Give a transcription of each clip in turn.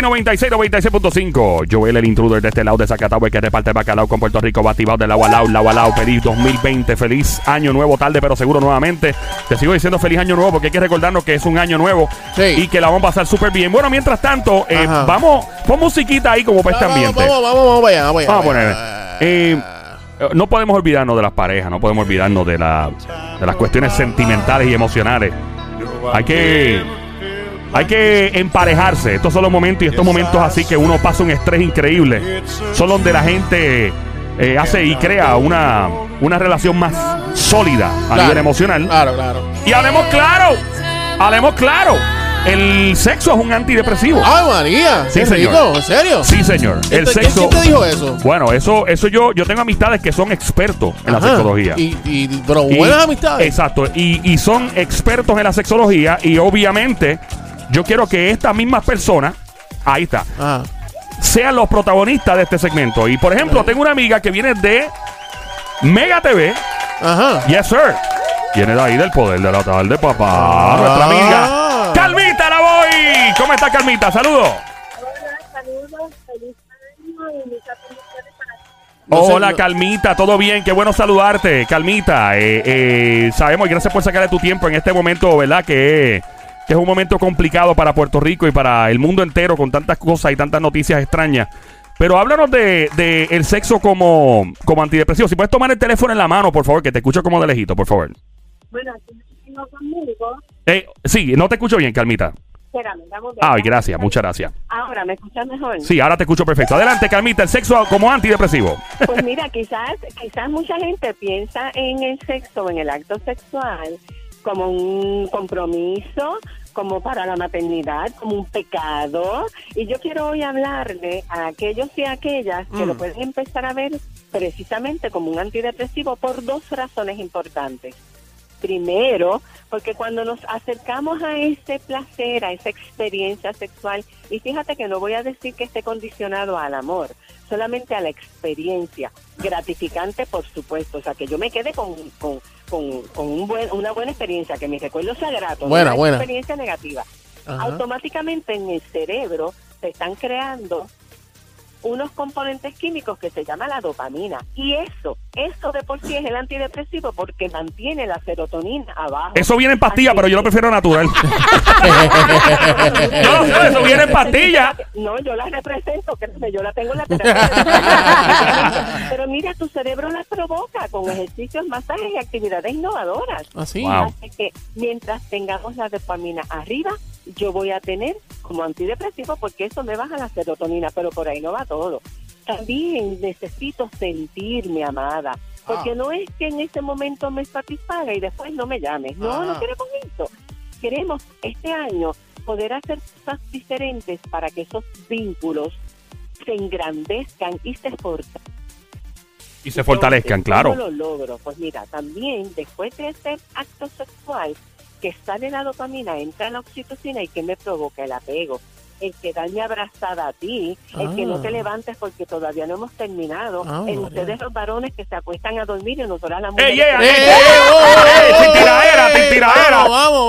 Play 96, 96.5. Joel, el intruder de este lado de que reparte bacalao con Puerto Rico, bativado de lado a lado, lado a lado. Feliz 2020, feliz año nuevo, tarde pero seguro nuevamente. Te sigo diciendo feliz año nuevo porque hay que recordarnos que es un año nuevo Sí. y que la vamos a pasar súper bien. Bueno, mientras tanto, eh, vamos, pon musiquita ahí como para este Vamos, ambiente. vamos, vamos, vamos vamos allá. Vamos a vamos poner. eh, eh, no podemos olvidarnos de las parejas, no podemos olvidarnos de, la, de las cuestiones sentimentales y emocionales. Hay que. Hay que emparejarse. Estos son los momentos y estos momentos así que uno pasa un estrés increíble. Son donde la gente eh, hace y crea una, una relación más sólida a Claro, nivel emocional. Claro, claro. Y hablemos claro. Hablemos claro. El sexo es un antidepresivo. ¡Ay, María! Sí, señor. rico, ¿En serio? Sí, señor. El ¿Quién te- sexo. ¿Quién te dijo eso? Bueno, eso, eso yo, yo tengo amistades que son expertos en la sexología. Y, y- pero Y- buenas amistades. Exacto. Y, y son expertos en la sexología. Y obviamente, yo quiero que estas mismas personas, ahí está, Ajá. sean los protagonistas de este segmento. Y por ejemplo, tengo una amiga que viene de Mega TV. Ajá. Yes, sir. Viene de ahí del poder de la tarde, papá. Ah. Nuestra amiga. Calmita, la voy. ¿Cómo está, Calmita? Saludos. Hola, saludos, feliz año y muchas bendiciones para ti. No sé, Hola, no- Calmita, todo bien, qué bueno saludarte, Calmita. Eh, eh, sabemos y gracias por sacarle tu tiempo en este momento, ¿verdad? Que es un momento complicado para Puerto Rico y para el mundo entero con tantas cosas y tantas noticias extrañas. Pero háblanos de, de el sexo como, como antidepresivo. Si puedes tomar el teléfono en la mano, por favor, que te escucho como de lejito, por favor. Bueno, tengo conmigo. Eh, sí, no te escucho bien, Calmita. Espérame, vamos. Ay, gracias, muchas gracias. Ahora, ¿me escuchas mejor? Sí, ahora te escucho perfecto. Adelante, Calmita, el sexo como antidepresivo. Pues mira, quizás, quizás mucha gente piensa en el sexo, en el acto sexual, como un compromiso, como para la maternidad, como un pecado. Y yo quiero hoy hablarle a aquellos y aquellas que Mm. lo pueden empezar a ver precisamente como un antidepresivo por dos razones importantes. Primero, porque cuando nos acercamos a ese placer, a esa experiencia sexual, y fíjate que no voy a decir que esté condicionado al amor, solamente a la experiencia, gratificante por supuesto, o sea, que yo me quede con, con, con, con un buen, una buena experiencia, que mi recuerdo sea grato, Buena, no buena. experiencia negativa. Ajá. Automáticamente en el cerebro se están creando unos componentes químicos que se llama la dopamina. Y eso, eso de por sí es el antidepresivo porque mantiene la serotonina abajo. Eso viene en pastilla, Así pero yo lo prefiero natural. No, no, eso viene en pastilla. No, yo la represento, créeme, yo la tengo en la terapia. Pero mira, tu cerebro la provoca con ejercicios, masajes y actividades innovadoras. Así. Wow. Así que mientras tengamos la dopamina arriba, yo voy a tener como antidepresivo porque eso me baja la serotonina, pero por ahí no va todo. También necesito sentirme amada, porque Ah. no es que en ese momento me satisfaga y después no me llames. No, Ah. no queremos eso. Queremos este año poder hacer cosas diferentes para que esos vínculos se engrandezcan y se fortalezcan. Y se fortalezcan, claro. ¿Cómo lo logro? Pues mira, también después de ese acto sexual que sale la dopamina, entra la oxitocina y que me provoca el apego. El quedarme abrazada a ti, el que no Ah. te levantes porque todavía no hemos terminado, Ah, en María. ustedes los varones que se acuestan a dormir y nosotras las mujeres. ¡Ey, ey, ey, ¡Eh,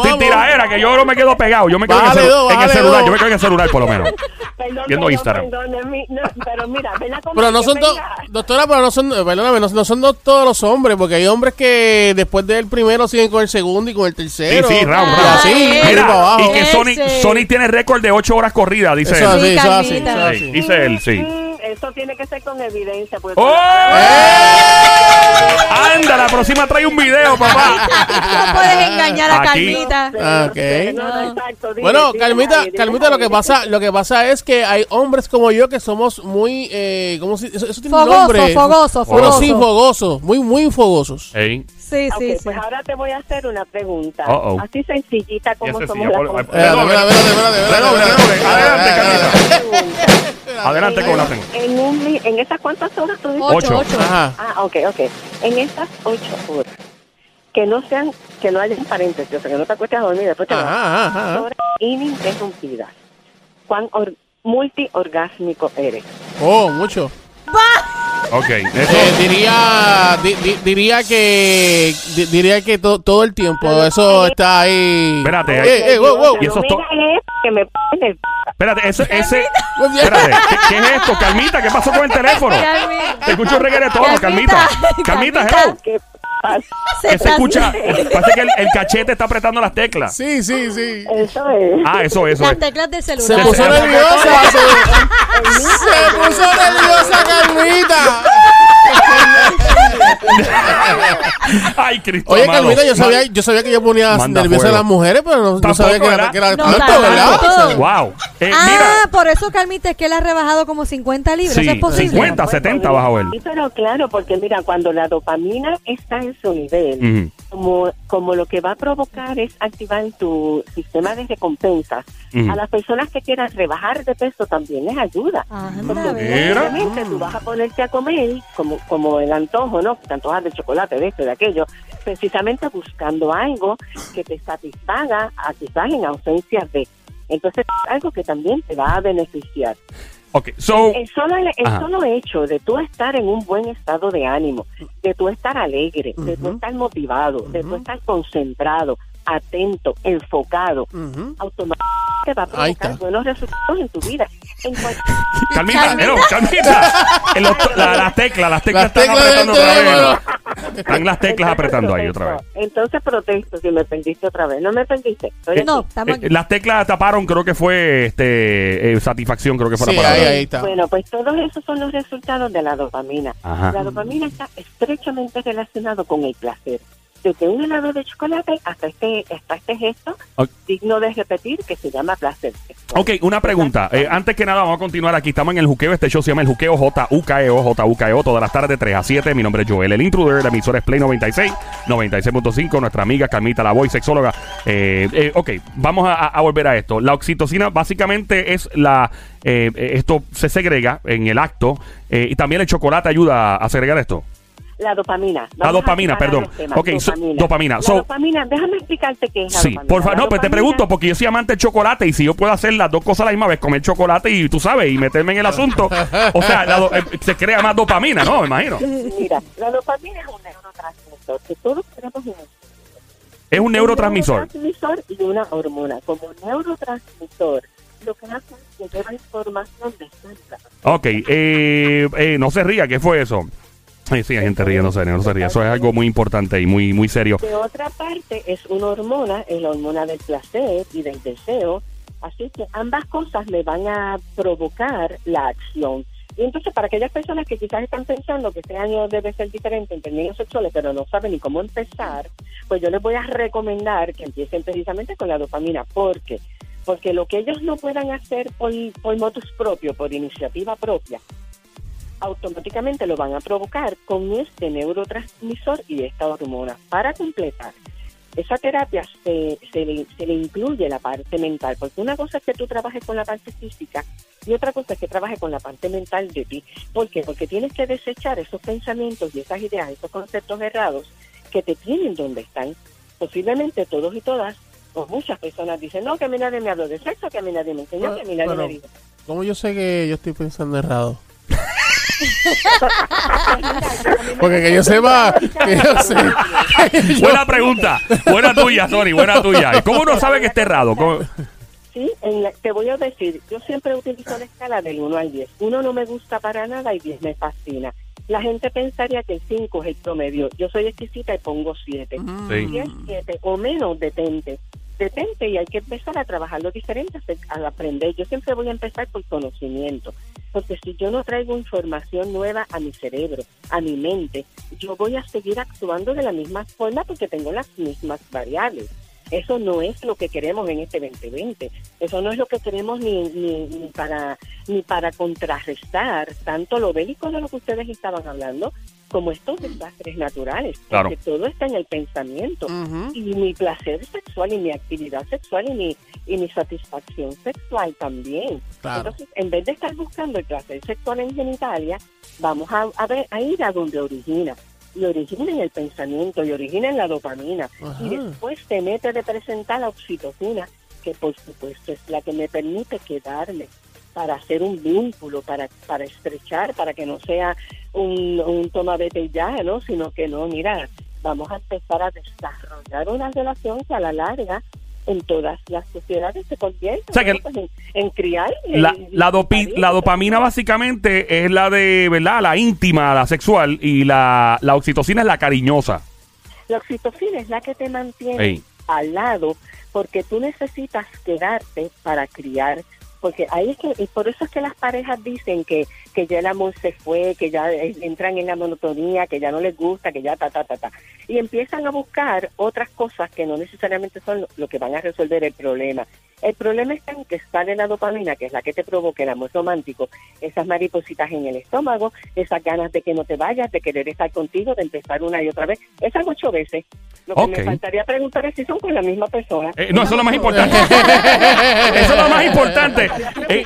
ey, que yo no me quedo pegado. Yo me quedo en, el, celu- dos, en el bájale celular. dos. Yo me quedo en el celular, por lo menos. Perdón, Viendo perdón, Instagram. perdón, es mi- no, pero mira, ven a comer, Pero no son dos, venga. doctora, pero no son, eh, perdóname, no, no son dos todos los hombres, porque hay hombres que después del primero siguen con el segundo y con el Sí, tercero. sí, round, Y round. así, Mira, para abajo. y que Ese. Sony, Sony tiene récord de 8 horas corridas, dice Eso él. así, eso así, Carlita. eso así. Sí, dice él, sí. Eso tiene que ser con evidencia. Porque ¡Oh! ¡Eh! Anda, la próxima trae un video, papá. No puedes engañar a Aquí. Calmita. Ah, ok. No, no, exacto, dile, Bueno, dile, Calmita, dile, Calmita, lo que pasa, lo que pasa es que hay hombres como yo que somos muy, eh, ¿cómo se, eso, eso tiene un Fogoso, nombre? fogoso, fogoso. sí, fogosos, muy, muy fogosos. Ey. Sí, Ok, sí, sí. pues ahora te voy a hacer una pregunta. Uh-oh. Así sencillita como somos sí, las. Adelante, espérate. Adelante con la tengo. En, un, en esas cuántas horas tú dices? Ocho. Ocho. Ajá. Ah, ok, ok. En esas ocho horas, que no sean, que no hayan paréntesis, o sea, que no te acuestes a dormir después te vas. Ajá, ajá. Horas ininterrumpidas. ¿Cuán or- multiorgásmico eres? Oh, mucho. Ok, eso. Eh, diría di- di- diría que di- diría que to- todo el tiempo eso está ahí. Espérate, Eh, eh, wow, wow. Y eso que me pone... Espérate, ese, ese, bien. espérate, ¿qué, qué es esto? Calmita, ¿qué pasó con el teléfono? Te escucho un reggaetón, Calmita. Calmita. Calmita, Calmita. hello. Se se escucha, parece que el, el cachete está apretando las teclas. Sí, sí, sí. Eso es. Ah, eso, eso Las es. teclas del Se celular. puso se- nerviosa. Se, se puso nerviosa, Carmita. Ay, Cristo Oye, amado. Carmita, yo sabía, yo sabía que yo ponía Manda nerviosa a fuego. las mujeres, pero no, no Tampoco, sabía que era, ¿verdad? que era No, tanto, tanto. ¿verdad? Wow. Eh, Ah, mira, por eso, Carmita, es que él ha rebajado como 50 libras. Sí, ¿Eso es posible? 50, 70 bajo él. Sí, pero claro, porque mira, cuando la dopamina está en su nivel, Ujú. como, como lo que va a provocar es activar tu sistema de recompensas, Ujú. a las personas que quieran rebajar de peso también les ayuda. Anda, Porque ve. Mira. obviamente tú vas a ponerte a comer como, como el antojo, ¿no? Te antojas de chocolate, de esto, de aquello, precisamente buscando algo que te satisfaga, a quizás en ausencia de. Entonces, es algo que también te va a beneficiar. Ok, so, El solo, el solo hecho de tú estar en un buen estado de ánimo, de tú estar alegre, de tú estar motivado, de tú estar concentrado, atento, enfocado, automáticamente va a provocar buenos resultados en tu vida. En Calmita, Calmita. Calmita. El otro- la- las teclas, las teclas Las están teclas apretando otra vez. Están las teclas Entonces apretando ahí otra vez. protesto. Entonces protesto si me perdiste otra vez. No me perdiste. Estoy No, aquí. estamos aquí. Eh, las teclas taparon, creo que fue este eh, satisfacción, creo que fue Sí, la palabra. ahí, ahí está. Bueno, pues todos esos son los resultados de la dopamina. Ajá. La dopamina está estrechamente relacionado con el placer. Desde un helado de chocolate hasta este, hasta este gesto digno de repetir que se llama placer. sexual. Ok, una pregunta. Eh, antes que nada, vamos a continuar aquí. Estamos en el juqueo. Este show se llama el juqueo J-U-K-E-O, J-U-K-E-O, todas las tardes de 3 a 7. Mi nombre es Joel, el intruder. La emisora es Play 96, 96.5. Nuestra amiga Carmita, la voy sexóloga. Eh, eh, ok, vamos a, a volver a esto. La oxitocina básicamente es la. eh, eh, esto se segrega en el acto y también el chocolate ayuda a segregar esto. La dopamina. La Vamos dopamina, perdón. Ok, so- dopamina. La So- dopamina, déjame explicarte qué es la Sí, dopamina. por favor, no, pues te pregunto, porque yo soy amante del chocolate y si yo puedo hacer las dos cosas a la misma vez, comer chocolate y tú sabes, y meterme en el asunto, o sea, la do- eh, se crea más dopamina, ¿no? Me imagino. Mira, la dopamina es un neurotransmisor que todos tenemos en Es un neurotransmisor. neurotransmisor y una hormona. Como neurotransmisor, lo que hace es que lleva información de células. Ok, eh, eh, no se ría, ¿qué fue eso? Eh, sí, hay gente riéndose, no se ría. Eso es algo muy importante y muy, muy serio. De otra parte, es una hormona, es la hormona del placer y del deseo. Así que ambas cosas me van a provocar la acción. Y entonces, para aquellas personas que quizás están pensando que este año debe ser diferente en términos sexuales, pero no saben ni cómo empezar, pues yo les voy a recomendar que empiecen precisamente con la dopamina. ¿Por qué? Porque lo que ellos no puedan hacer por, por motus propio, por iniciativa propia, automáticamente lo van a provocar con este neurotransmisor y esta hormona. Para completar, esa terapia se, se, le, se le incluye la parte mental, porque una cosa es que tú trabajes con la parte física y otra cosa es que trabajes con la parte mental de ti. ¿Por qué? Porque tienes que desechar esos pensamientos y esas ideas, esos conceptos errados que te tienen donde están. Posiblemente todos y todas, o muchas personas dicen, no, que a mí nadie me habló de sexo, que a mí nadie me enseñó, que a mí nadie Bueno, me dijo. ¿Cómo yo sé que yo estoy pensando errado? Porque que yo sepa, que yo sé. que yo- Buena pregunta, buena tuya, Sony, buena tuya. ¿Cómo uno sabe que está errado? ¿Cómo- Sí, en la- te voy a decir, yo siempre utilizo la escala del 1 al 10. 1 no me gusta para nada y 10 me fascina. La gente pensaría que el 5 es el promedio. Yo soy exquisita y pongo 7. Sí. Si es 7 o menos, detente. Detente y hay que empezar a trabajar lo diferente, a aprender. Yo siempre voy a empezar por conocimiento. Porque si yo no traigo información nueva a mi cerebro, a mi mente, yo voy a seguir actuando de la misma forma porque tengo las mismas variables. Eso no es lo que queremos en este 2020. Eso no es lo que queremos ni, ni, ni para ni para contrarrestar tanto lo bélico de lo que ustedes estaban hablando como estos desastres naturales. Claro. Porque todo está en el pensamiento. Y mi placer sexual y mi actividad sexual y mi, y mi satisfacción sexual también. Claro. Entonces, en vez de estar buscando el placer sexual en genitalia, vamos a, a, ver, a ir a donde origina. Y origina en el pensamiento, y origina en la dopamina. Ajá. Y después te mete de presentar la oxitocina, que por supuesto es la que me permite quedarme para hacer un vínculo, para, para estrechar, para que no sea un, un toma vete ya, ¿no? Sino que no, mira, vamos a empezar a desarrollar una relación que a la larga en todas las sociedades se convierte O sea que ¿no? Pues en, en criar. La, en- la, dopi- parir, la dopamina básicamente es la de, ¿verdad? La íntima, la sexual, y la, la oxitocina es la cariñosa. La oxitocina es la que te mantiene Ey. al lado porque tú necesitas quedarte para criar. Porque ahí es que, y por eso es que las parejas dicen que, que ya el amor se fue, que ya eh, entran en la monotonía, que ya no les gusta, que ya ta, ta, ta, ta. Y empiezan a buscar otras cosas que no necesariamente son lo, lo que van a resolver el problema. El problema está en que sale la dopamina, que es la que te provoca el amor romántico, esas maripositas en el estómago, esas ganas de que no te vayas, de querer estar contigo, de empezar una y otra vez. Esas ocho veces. Lo que me faltaría preguntar es si son con la misma persona. Eh, no, eso es lo más importante. eso es lo más importante. Eh,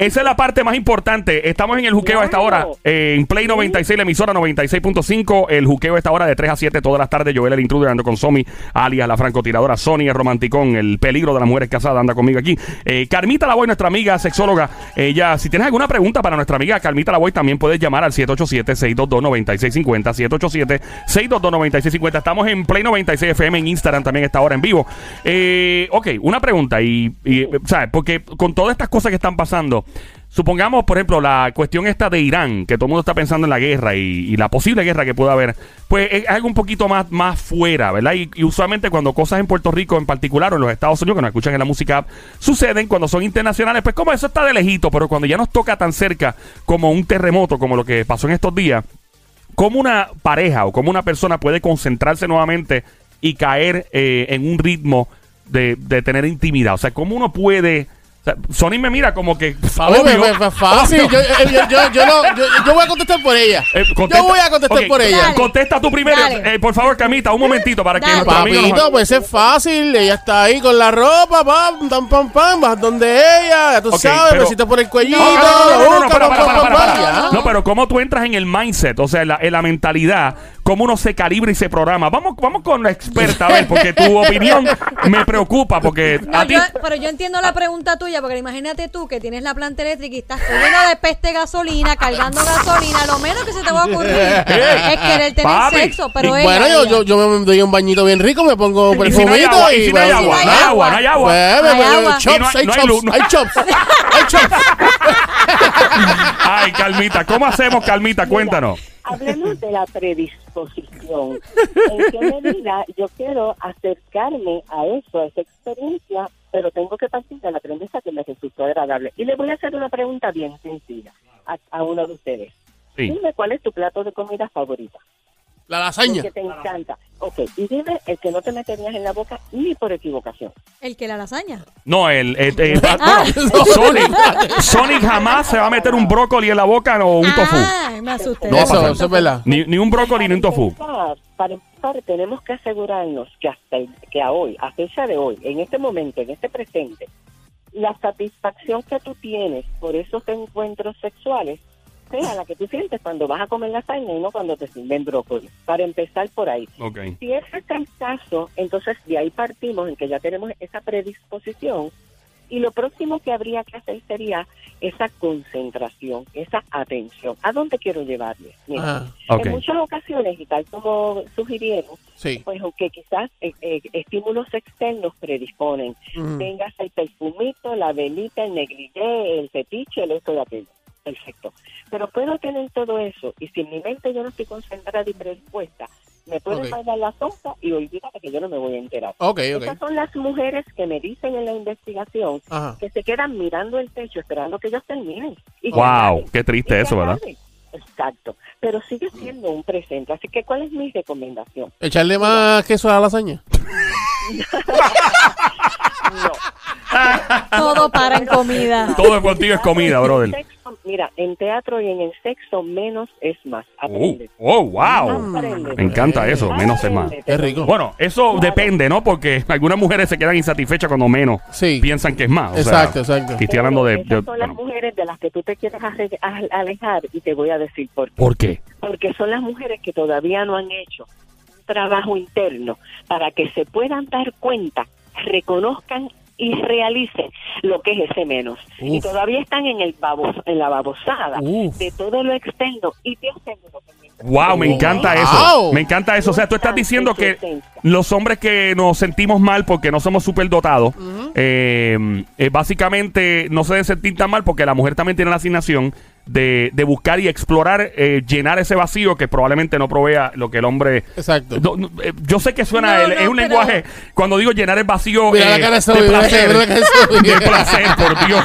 esa es la parte más importante. Estamos en el juqueo a esta hora. Eh, en Play 96, la emisora 96.5. El juqueo a esta hora de 3 a 7 todas las tardes. Joel el intruder ando con Somi, alias la francotiradora. Sony el romanticón. El peligro de las mujeres casadas anda conmigo aquí. Eh, Carmita Lavoy, nuestra amiga sexóloga. Ella, si tienes alguna pregunta para nuestra amiga Carmita Lavoy, también puedes llamar al 787-622-9650. 787-622-9650. Estamos en Play 96 FM en Instagram también a esta hora en vivo. Eh, ok, una pregunta. Y, y, ¿sabes? Porque con todas estas cosas que están pasando. Supongamos, por ejemplo, la cuestión esta de Irán, que todo el mundo está pensando en la guerra y, y la posible guerra que pueda haber, pues es algo un poquito más, más fuera, ¿verdad? Y, y usualmente cuando cosas en Puerto Rico en particular o en los Estados Unidos, que nos escuchan en la música, suceden cuando son internacionales, pues como eso está de lejito, pero cuando ya nos toca tan cerca como un terremoto, como lo que pasó en estos días, ¿cómo una pareja o cómo una persona puede concentrarse nuevamente y caer eh, en un ritmo de, de tener intimidad? O sea, ¿cómo uno puede... o sea, Sony me mira como que... Papi, obvio, pues, pues, fácil. obvio. Yo, eh, yo, yo, yo no- yo- yo voy a contestar por ella. Eh, contesta- yo voy a contestar Ok, por ella. Dale. Contesta tú primero. Dale. Eh, por favor, Camita, un momentito para que Dale. nuestro amigo... nos- Papito, pues es fácil. Ella está ahí con la ropa, pam, pam, pam, pam, vas donde ella, ya tú Ok, sabes, pero- besito por el cuellito, No, no, no, no, no, no, busca, para, pam, para, pam, para, pam, para. ya. No, pero cómo tú entras en el mindset, o sea, en la, en la mentalidad, cómo uno se calibra y se programa. Vamos, vamos con la experta, a ver, porque tu opinión me preocupa, porque No, a ti... yo- pero yo entiendo la pregunta tuya, porque imagínate tú que tienes la planta eléctrica y estás lleno de peste gasolina, cargando gasolina, lo menos que se te va a ocurrir es querer tener Papi. sexo, pero Y ella, bueno, yo, ella- yo, yo me doy un bañito bien rico, me pongo perfumito y si no hay agua, no hay agua, no hay agua. Hay agua. chops, hay- hay no hay chops, luz, no- hay chops, hay chops. Ay, Calmita, ¿cómo hacemos, Calmita? Cuéntanos. Hablemos de la predisposición. ¿En qué medida yo quiero acercarme a eso, a esa experiencia, pero tengo que partir de la premisa que me resultó agradable? Y le voy a hacer una pregunta bien sencilla a, a uno de ustedes. Sí. Dime cuál es tu plato de comida favorita, La el lasaña. que te encanta. Ok, y dime el que no te meterías en la boca ni por equivocación. el que la lasaña. No, el, el- el- Ah. bueno, Sonic, Sonic jamás se va a meter un brócoli en la boca o un tofu. Ah, me asusté. No va a Eso, eso es verdad. Ni, ni un brócoli ni un tofu. empezar, para empezar, tenemos que asegurarnos que hasta el- que a hoy, a fecha de hoy, en este momento, en este presente, la satisfacción que tú tienes por esos encuentros sexuales sea la que tú sientes cuando vas a comer lasaña y no cuando te sirven brócoli. Para empezar por ahí. Si ese es el caso, entonces de ahí partimos en que ya tenemos esa predisposición y lo próximo que habría que hacer sería esa concentración, esa atención. ¿A dónde quiero llevarle? Mira, Ok. en muchas ocasiones, y tal como sugirieron, sí. pues aunque quizás eh, eh, estímulos externos predisponen, Ujú. tengas el perfumito, la velita, el negligé, el fetiche, el esto y aquello. Perfecto. Pero puedo tener todo eso y si en mi mente yo no estoy concentrada y predispuesta, me puede Ok. fallar la sonza y olvídate que yo no me voy a enterar. Ok, Estas ok. son las mujeres que me dicen en la investigación Ajá. que se quedan mirando el techo esperando que ellos terminen. Y Wow, qué triste eso, ¿verdad? Exacto, pero sigue siendo un presente. Así que, ¿cuál es mi recomendación? Echarle más queso a la lasaña. No. Todo para en comida. Todo contigo es comida, brother. Mira, en teatro y en el sexo, menos es más. Oh, Aprende. oh, wow. Aprende. Me encanta eso, menos es más. Qué rico. Bueno, eso depende, ¿no? Porque algunas mujeres se quedan insatisfechas cuando menos Sí. piensan que es más. O Exacto, sea, exacto. y Estoy hablando de... Son las mujeres de las que tú te quieres alejar y te voy a decir por qué. ¿Por qué? Porque son las mujeres que todavía no han hecho un trabajo interno para que se puedan dar cuenta, reconozcan y realicen lo que es ese menos. Y todavía están en el babos, en la babosada Uf. de todo lo externo y te aseguro que mientras- Wow, me Wow. encanta eso. Me encanta eso. O sea, tú estás diciendo que los hombres que nos sentimos mal porque no somos superdotados, eh, eh, básicamente no se deben sentir tan mal porque la mujer también tiene la asignación de, de buscar y explorar, eh, llenar ese vacío que probablemente no provea lo que el hombre... Exacto. No, no, eh, yo sé que suena, No, el- no, es un pero- lenguaje, cuando digo llenar el vacío Mira la eh, cara de mira la placer, cara de placer, por Dios.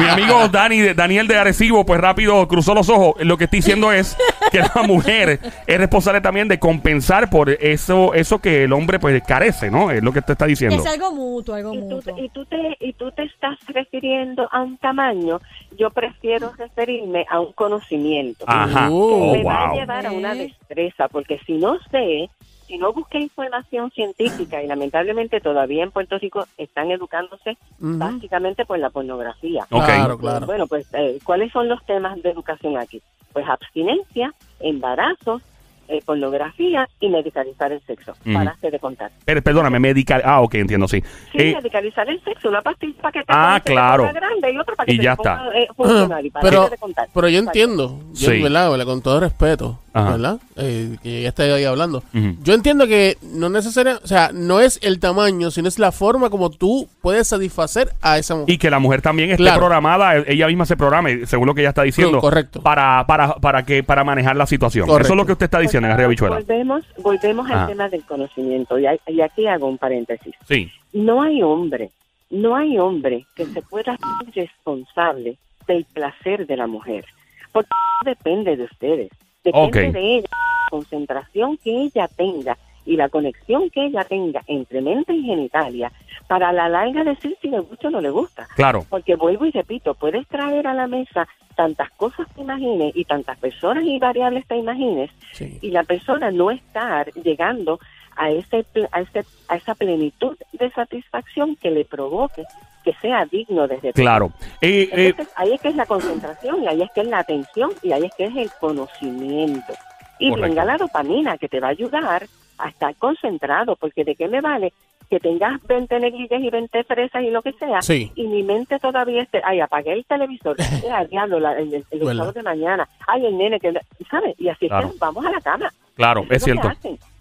Mi amigo Dani, de- Daniel de Arecibo, pues rápido cruzó los ojos. Lo que estoy diciendo es que la mujer es responsable también de compensar por eso eso que el hombre pues carece, ¿no? Es lo que te está diciendo. es algo mutuo, algo y tú, mutuo. y, tú te, y tú te estás refiriendo a un tamaño, yo prefiero referirme a un conocimiento. Ajá. Uh, Oh, me va a llevar a una ¿Eh? destreza, porque si no sé, si no busqué información científica, y lamentablemente todavía en Puerto Rico están educándose básicamente por la pornografía. Ok. Claro, claro. Bueno, pues, eh, ¿cuáles son los temas de educación aquí? Pues abstinencia, embarazo, eh, pornografía y medicalizar el sexo. Ujú. Paraste de contar. Pero, perdóname, medical. Ah, ok, entiendo, sí. Sí, Eh, medicalizar el sexo, una pastilla para que te Ah, te claro. ponga grande y otra para que Y se ya te ponga, está. eh, funcional. Y paraste Pero, de contar. pero yo entiendo, yo, Sí. ¿verdad? Con todo respeto, Ajá. ¿verdad? Eh, que ya estoy ahí hablando. Yo entiendo que no necesariamente, o sea, no es el tamaño, sino es la forma como tú puedes satisfacer a esa mujer. y que la mujer también esté Claro. programada, eh, ella misma se programe, según lo que ella está diciendo, Sí, correcto. para para para que para manejar la situación. Correcto. Eso es lo que usted está diciendo en Arriba Bichuela. Volvemos, volvemos Ajá. al tema del conocimiento y, hay- y aquí hago un paréntesis. Sí. No hay hombre, no hay hombre que se pueda ser responsable del placer de la mujer, porque depende de ustedes, depende de ella, la concentración que ella tenga y la conexión que ella tenga entre mente y genitalia para la larga decir si le gusta o no le gusta. Claro. Porque vuelvo y repito, puedes traer a la mesa tantas cosas que imagines y tantas personas y variables te imagines Sí. y la persona no estar llegando a ese a ese a esa plenitud de satisfacción que le provoque que sea digno desde Claro. Eh, eh, entonces, ahí es que es la concentración y ahí es que es la atención y ahí es que es el conocimiento y Correcto. venga la dopamina que te va a ayudar a estar concentrado porque de qué me vale que tengas 20 negrillas y 20 fresas y lo que sea Sí. y mi mente todavía esté ay apagué el televisor diablo la- el, el, el Verdad. sábado de mañana ay el nene que ¿sabes? y así es que vamos a la cama claro, es cierto.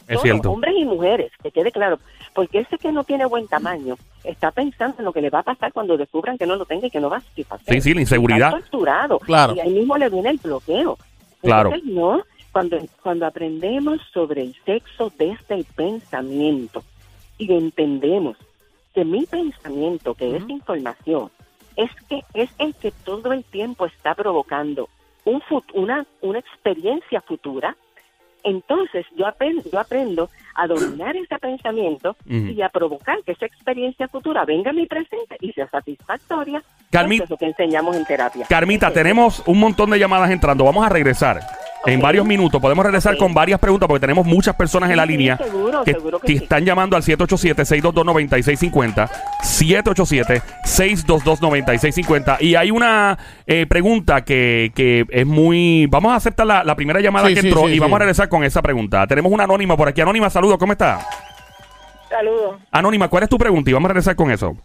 Es cierto. Hombres y mujeres, que quede claro. Porque ese que no tiene buen tamaño está pensando en lo que le va a pasar cuando descubran que no lo tenga y que no va a satisfacer. Sí, sí, la inseguridad. Está torturado. Claro. Y ahí mismo le viene el bloqueo. Claro. Entonces, no, cuando, cuando aprendemos sobre el sexo desde el pensamiento y entendemos que mi pensamiento, que es información, es que es el que todo el tiempo está provocando un una, una experiencia futura, entonces yo aprendo, yo aprendo a dominar ese pensamiento y a provocar que esa experiencia futura venga a mi presente y sea satisfactoria. Carmi- Eso es lo que enseñamos en terapia. Carmita, tenemos un montón de llamadas entrando. Vamos a regresar. En varios minutos podemos regresar con varias preguntas porque tenemos muchas personas en la Sí, línea seguro, que, seguro que que sí. están llamando al 787-622-9650. 787-622-9650. Y hay una eh, pregunta que, que es muy... Vamos a aceptar la, la primera llamada Sí, que sí, entró sí, y sí. vamos a regresar con esa pregunta. Tenemos una anónima por aquí. Anónima, saludos, ¿cómo está? Saludos. Anónima, ¿cuál es tu pregunta? Y vamos a regresar con eso.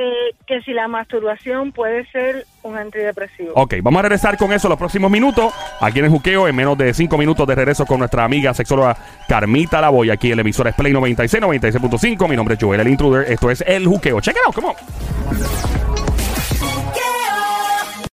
Eh, que si la masturbación puede ser un antidepresivo. Ok, vamos a regresar con eso los próximos minutos. Aquí en el Juqueo, en menos de cinco minutos de regreso con nuestra amiga sexóloga Carmita Lavoy. Aquí en la emisora es Play 96, 96.5. Mi nombre es Joel, el intruder. Esto es El Juqueo. Check it out, come on.